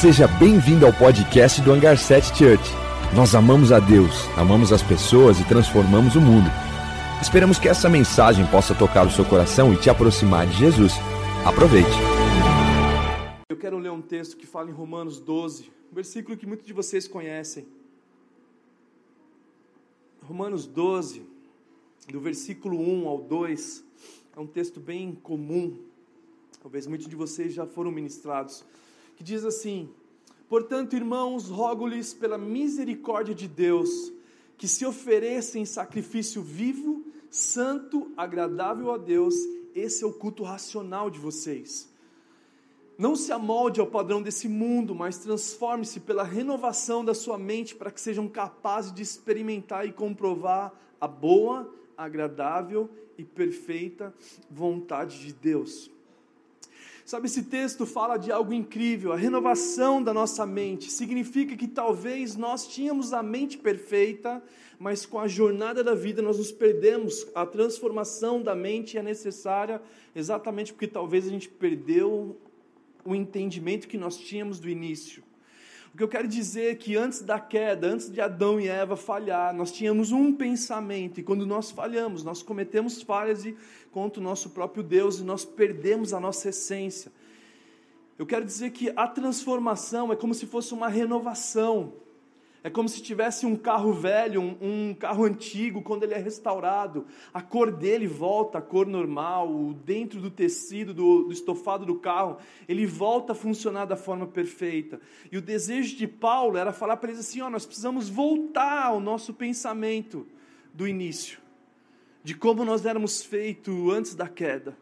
Seja bem-vindo ao podcast do Hangar 7 Church. Nós amamos a Deus, amamos as pessoas e transformamos o mundo. Esperamos que essa mensagem possa tocar o seu coração e te aproximar de Jesus. Aproveite. Eu quero ler um texto que fala em Romanos 12, um versículo que muitos de vocês conhecem. Romanos 12, do versículo 1 ao 2, é um texto bem comum, talvez muitos de vocês já foram ministrados, que diz assim: Portanto, irmãos, rogo-lhes pela misericórdia de Deus, que se ofereçam em sacrifício vivo, santo, agradável a Deus, esse é o culto racional de vocês. Não se amolde ao padrão desse mundo, mas transforme-se pela renovação da sua mente para que sejam capazes de experimentar e comprovar a boa, agradável e perfeita vontade de Deus. Sabe, esse texto fala de algo incrível, a renovação da nossa mente. Significa que talvez nós tínhamos a mente perfeita, mas com a jornada da vida nós nos perdemos. A transformação da mente é necessária exatamente porque talvez a gente perdeu o entendimento que nós tínhamos do início. O que eu quero dizer que antes da queda, antes de Adão e Eva falhar, nós tínhamos um pensamento, e quando nós falhamos, nós cometemos falhas e contra o nosso próprio Deus e nós perdemos a nossa essência. Eu quero dizer que a transformação é como se fosse uma renovação. É como se tivesse um carro velho, um, um, carro antigo, quando ele é restaurado, a cor dele volta à cor normal, dentro do tecido, do, do estofado do carro, ele volta a funcionar da forma perfeita. E o desejo de Paulo era falar para eles assim: ó, nós precisamos voltar ao nosso pensamento do início, de como nós éramos feitos antes da queda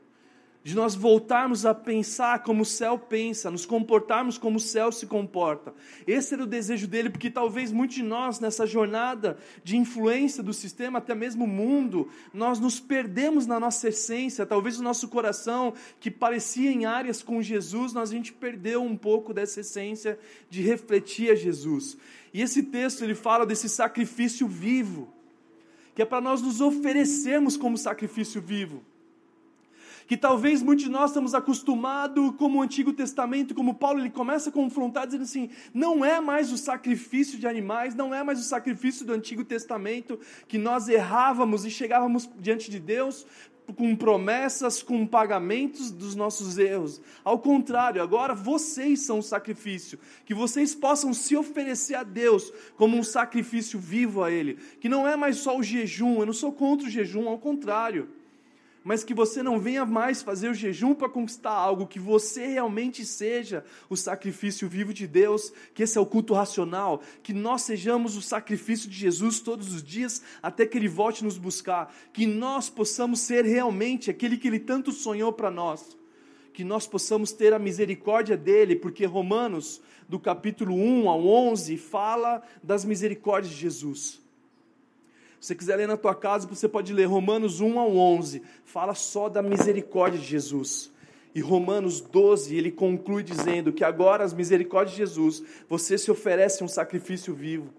de nós voltarmos a pensar como o céu pensa, nos comportarmos como o céu se comporta. Esse era o desejo dele, porque talvez muitos de nós, nessa jornada de influência do sistema, até mesmo o mundo, nós nos perdemos na nossa essência, talvez o nosso coração, que parecia em áreas com Jesus, nós a gente perdeu um pouco dessa essência de refletir a Jesus. E esse texto ele fala desse sacrifício vivo, que é para nós nos oferecermos como sacrifício vivo que talvez muitos de nós estamos acostumados como o Antigo Testamento, como Paulo, ele começa a confrontar, dizendo assim: não é mais o sacrifício de animais, não é mais o sacrifício do Antigo Testamento, que nós errávamos e chegávamos diante de Deus com promessas, com pagamentos dos nossos erros. Ao contrário, agora vocês são o sacrifício, que vocês possam se oferecer a Deus como um sacrifício vivo a Ele, que não é mais só o jejum, eu não sou contra o jejum, ao contrário mas que você não venha mais fazer o jejum para conquistar algo, que você realmente seja o sacrifício vivo de Deus, que esse é o culto racional, que nós sejamos o sacrifício de Jesus todos os dias até que Ele volte nos buscar, que nós possamos ser realmente aquele que Ele tanto sonhou para nós, que nós possamos ter a misericórdia dEle, porque Romanos, do capítulo 1 ao 11, fala das misericórdias de Jesus. Você quiser ler na tua casa, você pode ler Romanos 1 ao 11. Fala só da misericórdia de Jesus. E Romanos 12, ele conclui dizendo que agora as misericórdias de Jesus, você se oferece um sacrifício vivo.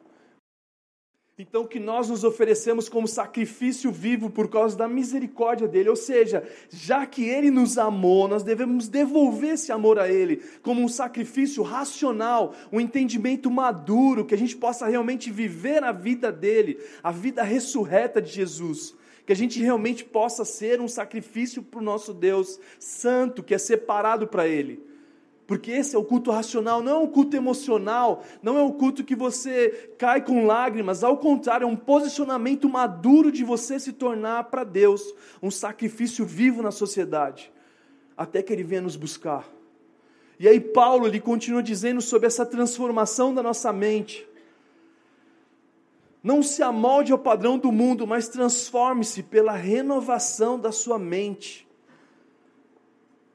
Então, que nós nos oferecemos como sacrifício vivo por causa da misericórdia dele, ou seja, já que ele nos amou, nós devemos devolver esse amor a ele como um sacrifício racional, um entendimento maduro, que a gente possa realmente viver a vida dele, a vida ressurreta de Jesus. Que a gente realmente possa ser um sacrifício para o nosso Deus santo, que é separado para ele. Porque esse é o culto racional, não é um culto emocional, não é um culto que você cai com lágrimas, ao contrário, é um posicionamento maduro de você se tornar para Deus um sacrifício vivo na sociedade, até que Ele venha nos buscar. E aí, Paulo ele continua dizendo sobre essa transformação da nossa mente. Não se amolde ao padrão do mundo, mas transforme-se pela renovação da sua mente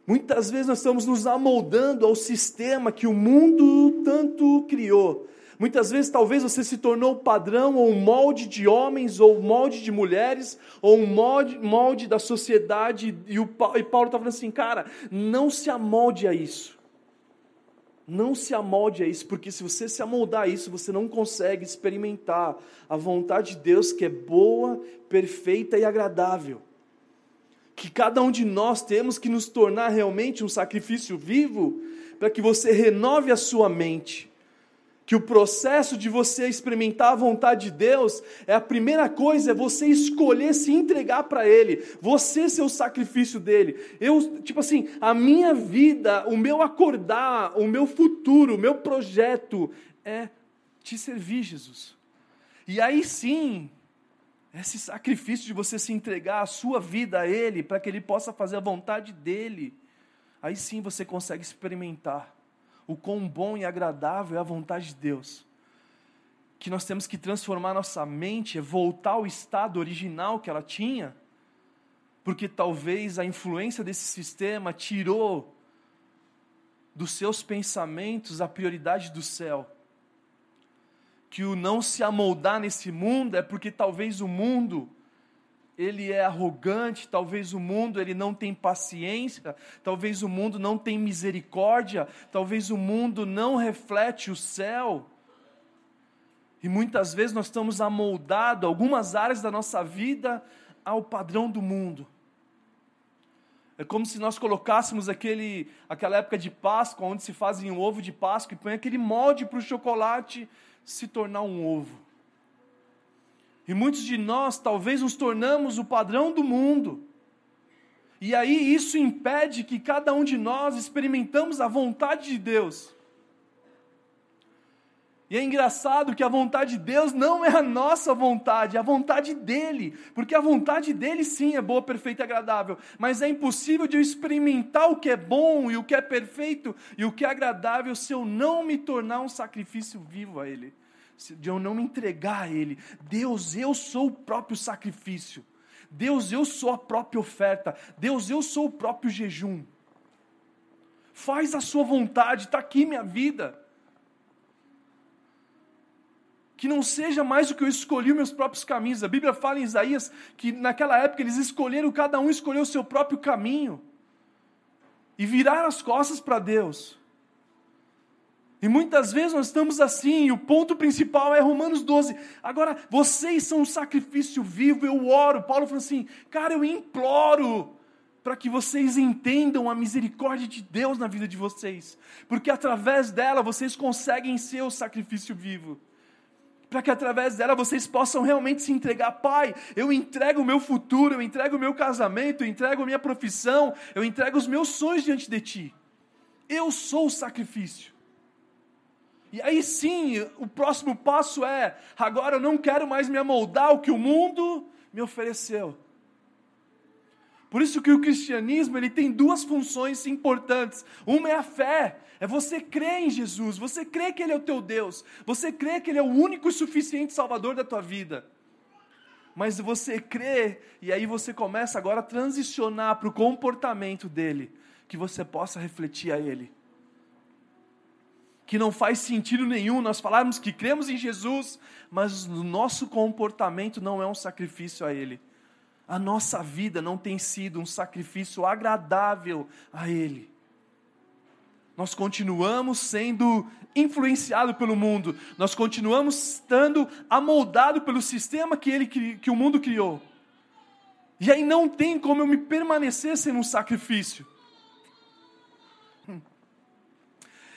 Muitas vezes nós estamos nos amoldando ao sistema que o mundo tanto criou. Muitas vezes, talvez você se tornou padrão ou molde de homens, ou molde de mulheres, ou molde, molde da sociedade. E, o, e Paulo está falando assim, cara, não se amolde a isso. Não se amolde a isso, porque se você se amoldar a isso, você não consegue experimentar a vontade de Deus que é boa, perfeita e agradável que cada um de nós temos que nos tornar realmente um sacrifício vivo, para que você renove a sua mente. Que o processo de você experimentar a vontade de Deus é a primeira coisa, é você escolher se entregar para Ele, você ser o sacrifício dele. Eu, tipo assim, a minha vida, o meu acordar, o meu futuro, o meu projeto é te servir, Jesus. E aí sim, esse sacrifício de você se entregar a sua vida a Ele, para que Ele possa fazer a vontade dEle, aí sim você consegue experimentar o quão bom e agradável é a vontade de Deus. Que nós temos que transformar nossa mente, é voltar ao estado original que ela tinha, porque talvez a influência desse sistema tirou dos seus pensamentos a prioridade do céu que o não se amoldar nesse mundo é porque talvez o mundo ele é arrogante, talvez o mundo ele não tem paciência, talvez o mundo não tem misericórdia, talvez o mundo não reflete o céu. E muitas vezes nós estamos amoldados, algumas áreas da nossa vida, ao padrão do mundo. É como se nós colocássemos aquele, aquela época de Páscoa, onde se fazem um ovo de Páscoa e põe aquele molde para o chocolate se tornar um ovo. E muitos de nós talvez nos tornamos o padrão do mundo. E aí isso impede que cada um de nós experimentamos a vontade de Deus. E é engraçado que a vontade de Deus não é a nossa vontade, é a vontade dele. Porque a vontade dele sim é boa, perfeita e agradável. Mas é impossível de eu experimentar o que é bom e o que é perfeito e o que é agradável se eu não me tornar um sacrifício vivo a ele. De eu não me entregar a ele. Deus, eu sou o próprio sacrifício. Deus, eu sou a própria oferta. Deus, eu sou o próprio jejum. Faz a sua vontade, está aqui minha vida que não seja mais o que eu escolhi meus próprios caminhos. A Bíblia fala em Isaías que naquela época eles escolheram, cada um escolheu o seu próprio caminho e viraram as costas para Deus. E muitas vezes nós estamos assim, e o ponto principal é Romanos 12. Agora, vocês são um sacrifício vivo, eu oro. Paulo falou assim: cara, eu imploro para que vocês entendam a misericórdia de Deus na vida de vocês, porque através dela vocês conseguem ser o sacrifício vivo para que através dela vocês possam realmente se entregar. Pai, eu entrego o meu futuro, eu entrego o meu casamento, eu entrego a minha profissão, eu entrego os meus sonhos diante de Ti. Eu sou o sacrifício. E aí sim, o próximo passo é: agora eu não quero mais me amoldar ao que o mundo me ofereceu. Por isso que o cristianismo ele tem duas funções importantes. Uma é a fé, é você crer em Jesus, você crê que Ele é o teu Deus, você crê que Ele é o único e suficiente Salvador da tua vida. Mas você crê, e aí você começa agora a transicionar para o comportamento dele, que você possa refletir a Ele. Que não faz sentido nenhum nós falarmos que cremos em Jesus, mas o nosso comportamento não é um sacrifício a Ele a nossa vida não tem sido um sacrifício agradável a Ele. Nós continuamos sendo influenciados pelo mundo, nós continuamos estando amoldados pelo sistema que, ele, que o mundo criou. E aí não tem como eu me permanecer sendo um sacrifício.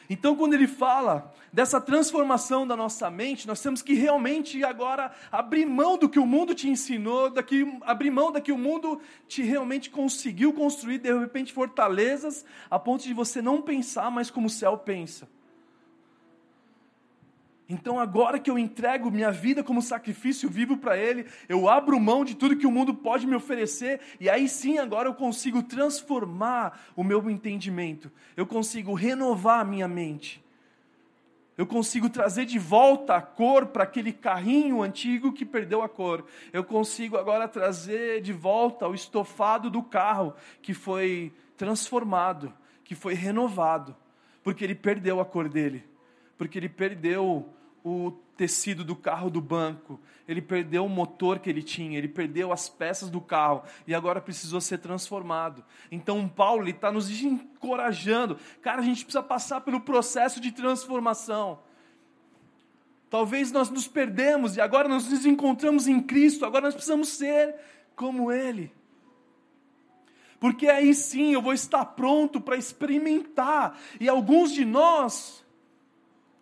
Então, quando ele fala dessa transformação da nossa mente, nós temos que realmente agora abrir mão do que o mundo te ensinou, daqui, abrir mão da que o mundo te realmente conseguiu construir, de repente, fortalezas, a ponto de você não pensar mais como o céu pensa. Então, agora que eu entrego minha vida como sacrifício vivo para Ele, eu abro mão de tudo que o mundo pode me oferecer, e aí sim, agora eu consigo transformar o meu entendimento, eu consigo renovar a minha mente, eu consigo trazer de volta a cor para aquele carrinho antigo que perdeu a cor, eu consigo agora trazer de volta o estofado do carro que foi transformado, que foi renovado, porque ele perdeu a cor dele porque ele perdeu o tecido do carro do banco, ele perdeu o motor que ele tinha, ele perdeu as peças do carro e agora precisou ser transformado. Então, Paulo está nos encorajando, cara, a gente precisa passar pelo processo de transformação. Talvez nós nos perdemos e agora nós nos encontramos em Cristo, agora nós precisamos ser como Ele. porque aí sim eu vou estar pronto para experimentar. E alguns de nós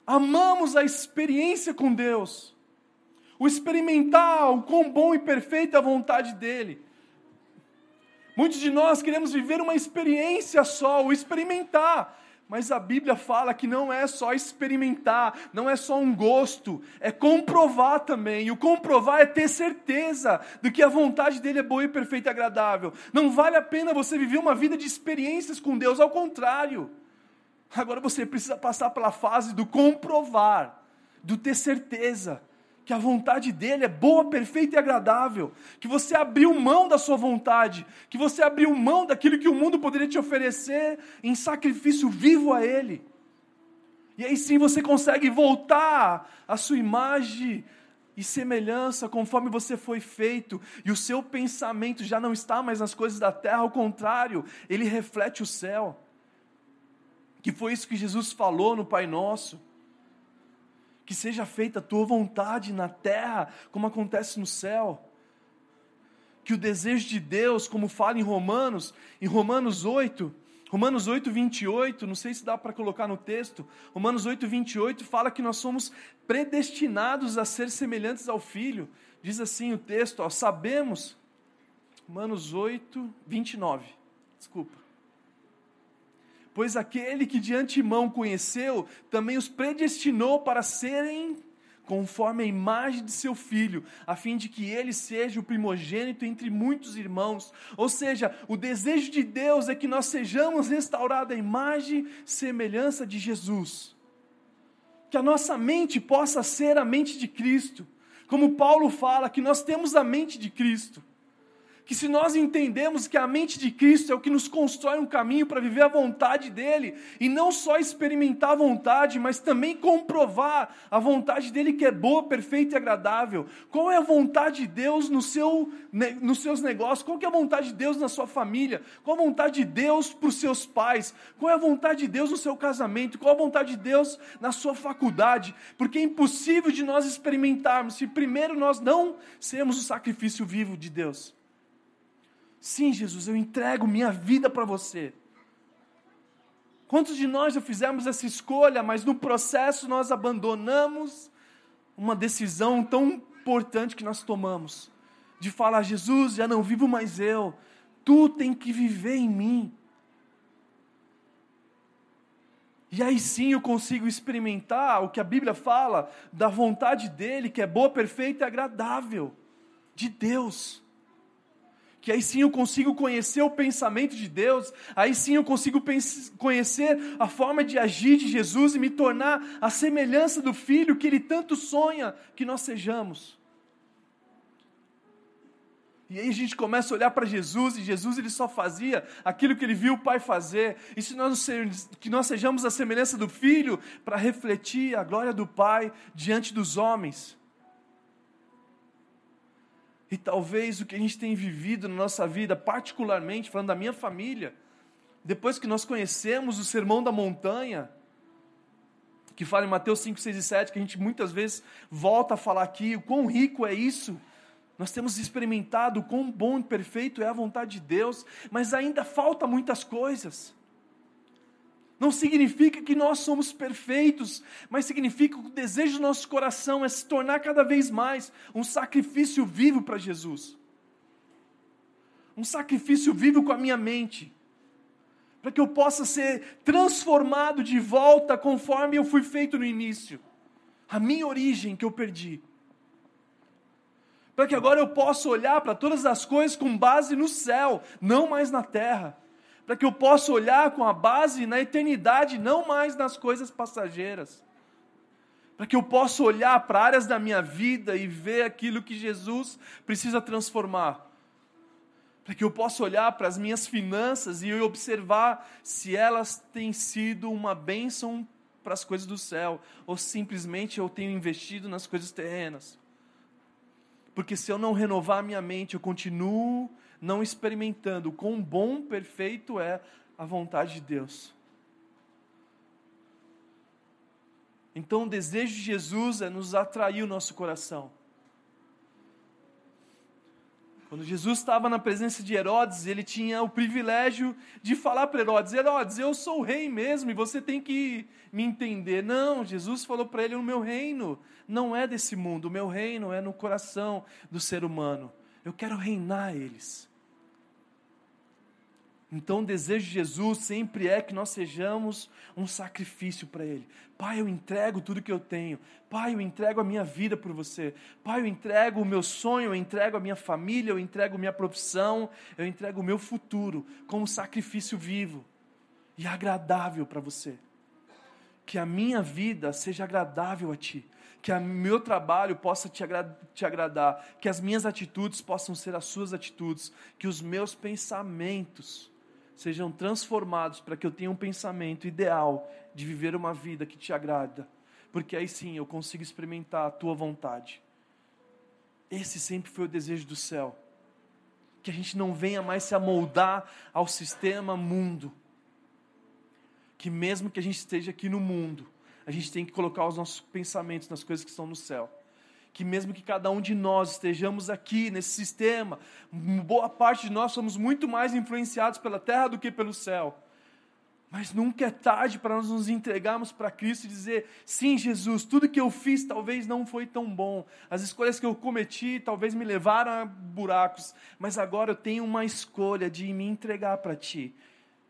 amamos a experiência com Deus, o experimentar o quão bom e perfeito é a vontade dEle. Muitos de nós queremos viver uma experiência só, o experimentar. Mas a Bíblia fala que não é só experimentar, não é só um gosto, é comprovar também. E o comprovar é ter certeza de que a vontade dele é boa e perfeita e agradável. Não vale a pena você viver uma vida de experiências com Deus, ao contrário. Agora você precisa passar pela fase do comprovar, do ter certeza que a vontade dele é boa, perfeita e agradável, que você abriu mão da sua vontade, que você abriu mão daquilo que o mundo poderia te oferecer em sacrifício vivo a ele. E aí sim você consegue voltar à sua imagem e semelhança conforme você foi feito, e o seu pensamento já não está mais nas coisas da terra, ao contrário, ele reflete o céu. Que foi isso que Jesus falou no Pai Nosso que seja feita a tua vontade na terra, como acontece no céu. Que o desejo de Deus, como fala em Romanos, em Romanos 8, Romanos 8, 28, não sei se dá para colocar no texto, Romanos 8, 28 fala que nós somos predestinados a ser semelhantes ao Filho. Diz assim o texto, ó, sabemos, Romanos 8, 29, desculpa pois aquele que de antemão conheceu, também os predestinou para serem conforme a imagem de seu filho, a fim de que ele seja o primogênito entre muitos irmãos. Ou seja, o desejo de Deus é que nós sejamos restaurados à imagem e semelhança de Jesus. Que a nossa mente possa ser a mente de Cristo. Como Paulo fala, que nós temos a mente de Cristo que se nós entendemos que a mente de Cristo é o que nos constrói um caminho para viver a vontade dele, e não só experimentar a vontade, mas também comprovar a vontade dele que é boa, perfeita e agradável. Qual é a vontade de Deus no seu, nos seus negócios? Qual é a vontade de Deus na sua família? Qual a vontade de Deus para os seus pais? Qual é a vontade de Deus no seu casamento? Qual a vontade de Deus na sua faculdade? Porque é impossível de nós experimentarmos se primeiro nós não sermos o sacrifício vivo de Deus. Sim, Jesus, eu entrego minha vida para você. Quantos de nós já fizemos essa escolha, mas no processo nós abandonamos uma decisão tão importante que nós tomamos? De falar, Jesus, já não vivo mais eu, tu tem que viver em mim. E aí sim eu consigo experimentar o que a Bíblia fala da vontade dele, que é boa, perfeita e agradável, de Deus que aí sim eu consigo conhecer o pensamento de Deus, aí sim eu consigo conhecer a forma de agir de Jesus e me tornar a semelhança do Filho que Ele tanto sonha que nós sejamos. E aí a gente começa a olhar para Jesus, e Jesus ele só fazia aquilo que ele viu o Pai fazer. E se nós, que nós sejamos a semelhança do Filho, para refletir a glória do Pai diante dos homens. E talvez o que a gente tem vivido na nossa vida, particularmente falando da minha família, depois que nós conhecemos o sermão da montanha, que fala em Mateus 5, 6 e 7, que a gente muitas vezes volta a falar aqui, o quão rico é isso. Nós temos experimentado o quão bom e perfeito é a vontade de Deus, mas ainda falta muitas coisas. Não significa que nós somos perfeitos, mas significa que o desejo do nosso coração é se tornar cada vez mais um sacrifício vivo para Jesus. Um sacrifício vivo com a minha mente. Para que eu possa ser transformado de volta conforme eu fui feito no início. A minha origem que eu perdi. Para que agora eu possa olhar para todas as coisas com base no céu, não mais na terra para que eu possa olhar com a base na eternidade, não mais nas coisas passageiras. Para que eu possa olhar para áreas da minha vida e ver aquilo que Jesus precisa transformar. Para que eu possa olhar para as minhas finanças e observar se elas têm sido uma bênção para as coisas do céu, ou simplesmente eu tenho investido nas coisas terrenas. Porque se eu não renovar a minha mente, eu continuo não experimentando o quão bom, perfeito é a vontade de Deus. Então, o desejo de Jesus é nos atrair o nosso coração. Quando Jesus estava na presença de Herodes, ele tinha o privilégio de falar para Herodes: Herodes, eu sou o rei mesmo e você tem que me entender. Não, Jesus falou para ele: o meu reino não é desse mundo, o meu reino é no coração do ser humano. Eu quero reinar eles. Então, o desejo de Jesus sempre é que nós sejamos um sacrifício para Ele. Pai, eu entrego tudo que eu tenho. Pai, eu entrego a minha vida por você. Pai, eu entrego o meu sonho, eu entrego a minha família, eu entrego a minha profissão, eu entrego o meu futuro como sacrifício vivo e agradável para você. Que a minha vida seja agradável a Ti. Que o meu trabalho possa te, agra te agradar. Que as minhas atitudes possam ser as suas atitudes. Que os meus pensamentos sejam transformados para que eu tenha um pensamento ideal de viver uma vida que te agrada, porque aí sim eu consigo experimentar a tua vontade. Esse sempre foi o desejo do céu. Que a gente não venha mais se amoldar ao sistema mundo. Que mesmo que a gente esteja aqui no mundo, a gente tem que colocar os nossos pensamentos nas coisas que estão no céu que mesmo que cada um de nós estejamos aqui nesse sistema, boa parte de nós somos muito mais influenciados pela terra do que pelo céu. Mas nunca é tarde para nós nos entregarmos para Cristo e dizer: sim, Jesus, tudo que eu fiz talvez não foi tão bom, as escolhas que eu cometi talvez me levaram a buracos, mas agora eu tenho uma escolha de me entregar para Ti.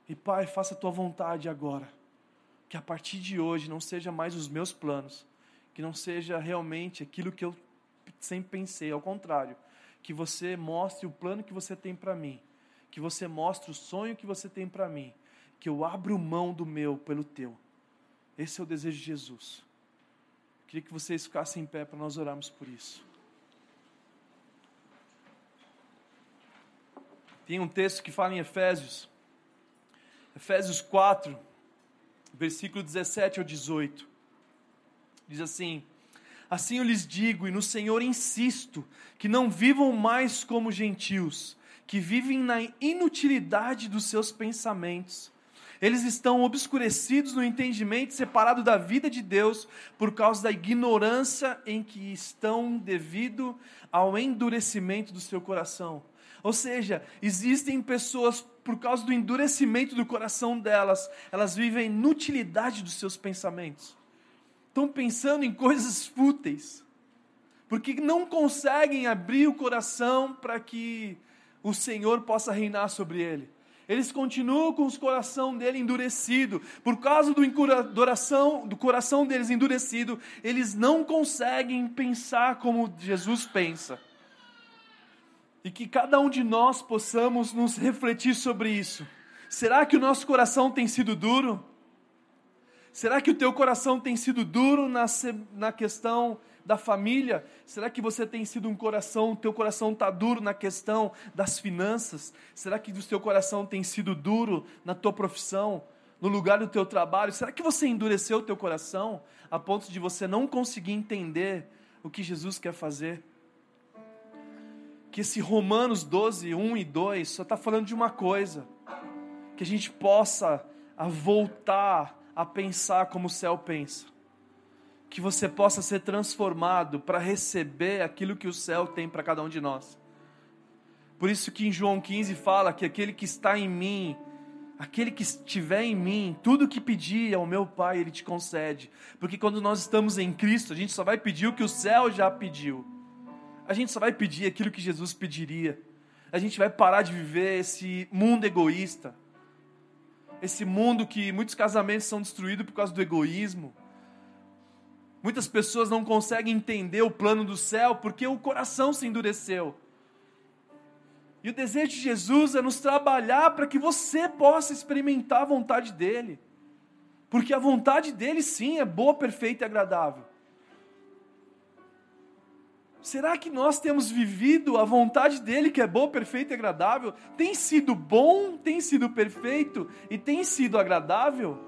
E Pai, faça a Tua vontade agora. Que a partir de hoje não seja mais os meus planos, que não seja realmente aquilo que eu sempre pensei, ao contrário, que você mostre o plano que você tem para mim, que você mostre o sonho que você tem para mim, que eu abro mão do meu pelo teu. Esse é o desejo de Jesus. Queria que vocês ficassem em pé para nós orarmos por isso. Tem um texto que fala em Efésios, Efésios 4, versículo 17 ao 18. Diz assim: Assim eu lhes digo, e no Senhor insisto, que não vivam mais como gentios, que vivem na inutilidade dos seus pensamentos. Eles estão obscurecidos no entendimento, separados da vida de Deus, por causa da ignorância em que estão devido ao endurecimento do seu coração. Ou seja, existem pessoas, por causa do endurecimento do coração delas, elas vivem inutilidade dos seus pensamentos estão pensando em coisas fúteis, porque não conseguem abrir o coração para que o Senhor possa reinar sobre ele. Eles continuam com o coração dele endurecido, por causa do, coração, do coração deles endurecido, eles não conseguem pensar como Jesus pensa. E que cada um de nós possamos nos refletir sobre isso. Será que o nosso coração tem sido duro? Será que o teu coração tem sido duro na, na questão da família? Será que você tem sido um coração, teu coração está duro na questão das finanças? Será que o teu coração tem sido duro na tua profissão, no lugar do teu trabalho? Será que você endureceu o teu coração a ponto de você não conseguir entender o que Jesus quer fazer? Que esse Romanos 12, 1 e 2 só está falando de uma coisa: que a gente possa voltar a pensar como o céu pensa. Que você possa ser transformado para receber aquilo que o céu tem para cada um de nós. Por isso que em João 15 fala que aquele que está em mim, aquele que estiver em mim, tudo que pedir ao meu Pai, Ele te concede. Porque quando nós estamos em Cristo, a gente só vai pedir o que o céu já pediu. A gente só vai pedir aquilo que Jesus pediria. A gente vai parar de viver esse mundo egoísta esse mundo que muitos casamentos são destruídos por causa do egoísmo. Muitas pessoas não conseguem entender o plano do céu porque o coração se endureceu. E o desejo de Jesus é nos trabalhar para que você possa experimentar a vontade dEle. Porque a vontade dEle, sim, é boa, perfeita e agradável. Será que nós temos vivido a vontade dele, que é boa, perfeita e agradável? Tem sido bom, tem sido perfeito e tem sido agradável?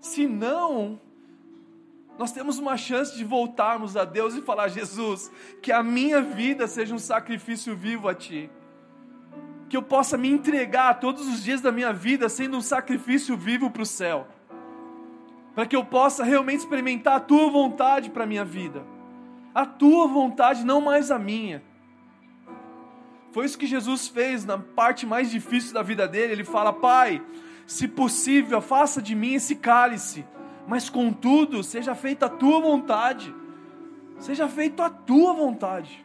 Se não, nós temos uma chance de voltarmos a Deus e falar: Jesus, que a minha vida seja um sacrifício vivo a Ti. Que eu possa me entregar todos os dias da minha vida sendo um sacrifício vivo para o céu. Para que eu possa realmente experimentar a Tua vontade para a minha vida a tua vontade, não mais a minha. Foi isso que Jesus fez na parte mais difícil da vida dele. Ele fala: Pai, se possível, afasta de mim esse cálice, mas contudo, seja feita a tua vontade. Seja feita a tua vontade.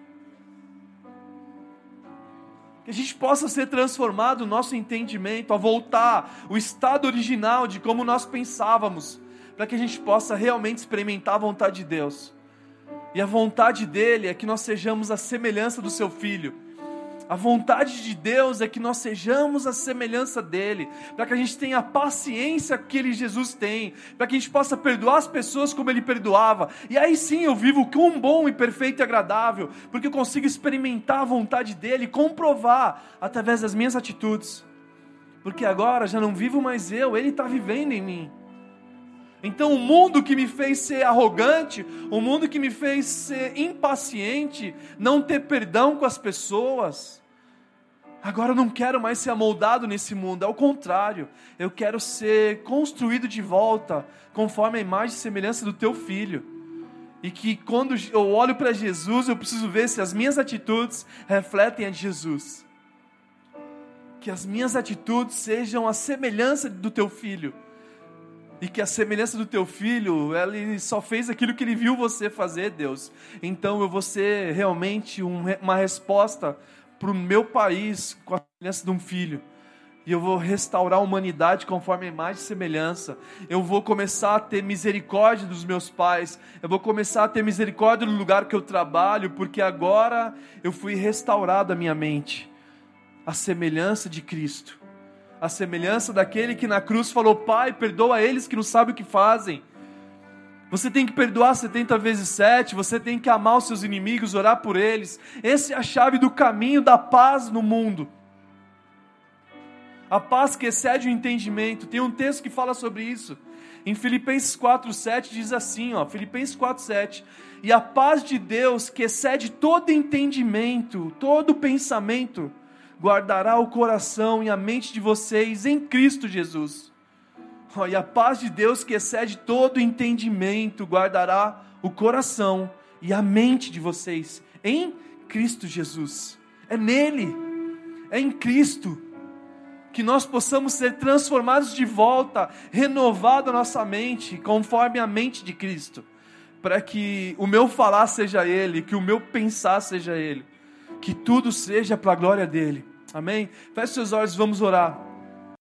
Que a gente possa ser transformado o nosso entendimento, a voltar o estado original de como nós pensávamos, para que a gente possa realmente experimentar a vontade de Deus. E a vontade dele é que nós sejamos a semelhança do seu filho a vontade de Deus é que nós sejamos a semelhança dele, para que a gente tenha a paciência que ele Jesus tem, para que a gente possa perdoar as pessoas como ele perdoava. E aí sim eu vivo com bom e perfeito e agradável, porque eu consigo experimentar a vontade dele, comprovar através das minhas atitudes. Porque agora já não vivo mais eu, ele está vivendo em mim. Então, o mundo que me fez ser arrogante, o mundo que me fez ser impaciente, não ter perdão com as pessoas, agora eu não quero mais ser amoldado nesse mundo, ao contrário, eu quero ser construído de volta, conforme a imagem e semelhança do teu filho. E que quando eu olho para Jesus, eu preciso ver se as minhas atitudes refletem a de Jesus. Que as minhas atitudes sejam a semelhança do teu filho e que a semelhança do teu filho, ele só fez aquilo que ele viu você fazer, Deus. Então eu vou ser realmente um, uma resposta para o meu país com a semelhança de um filho. E eu vou restaurar a humanidade conforme a imagem e semelhança. Eu vou começar a ter misericórdia dos meus pais. Eu vou começar a ter misericórdia no lugar que eu trabalho, porque agora eu fui restaurado a minha mente. A semelhança de Cristo a semelhança daquele que na cruz falou: Pai, perdoa eles que não sabem o que fazem. Você tem que perdoar 70 vezes 7, você tem que amar os seus inimigos, orar por eles. Essa é a chave do caminho da paz no mundo. A paz que excede o entendimento. Tem um texto que fala sobre isso. Em Filipenses 4:7 diz assim, ó, Filipenses 4:7, e a paz de Deus que excede todo entendimento, todo pensamento, guardará o coração e a mente de vocês em Cristo Jesus. Oh, e a paz de Deus, que excede todo entendimento, guardará o coração e a mente de vocês em Cristo Jesus. É nele, é em Cristo, que nós possamos ser transformados de volta, renovada a nossa mente, conforme a mente de Cristo, para que o meu falar seja Ele, que o meu pensar seja Ele, que tudo seja para a glória dele. Amém? Feche seus olhos, vamos orar.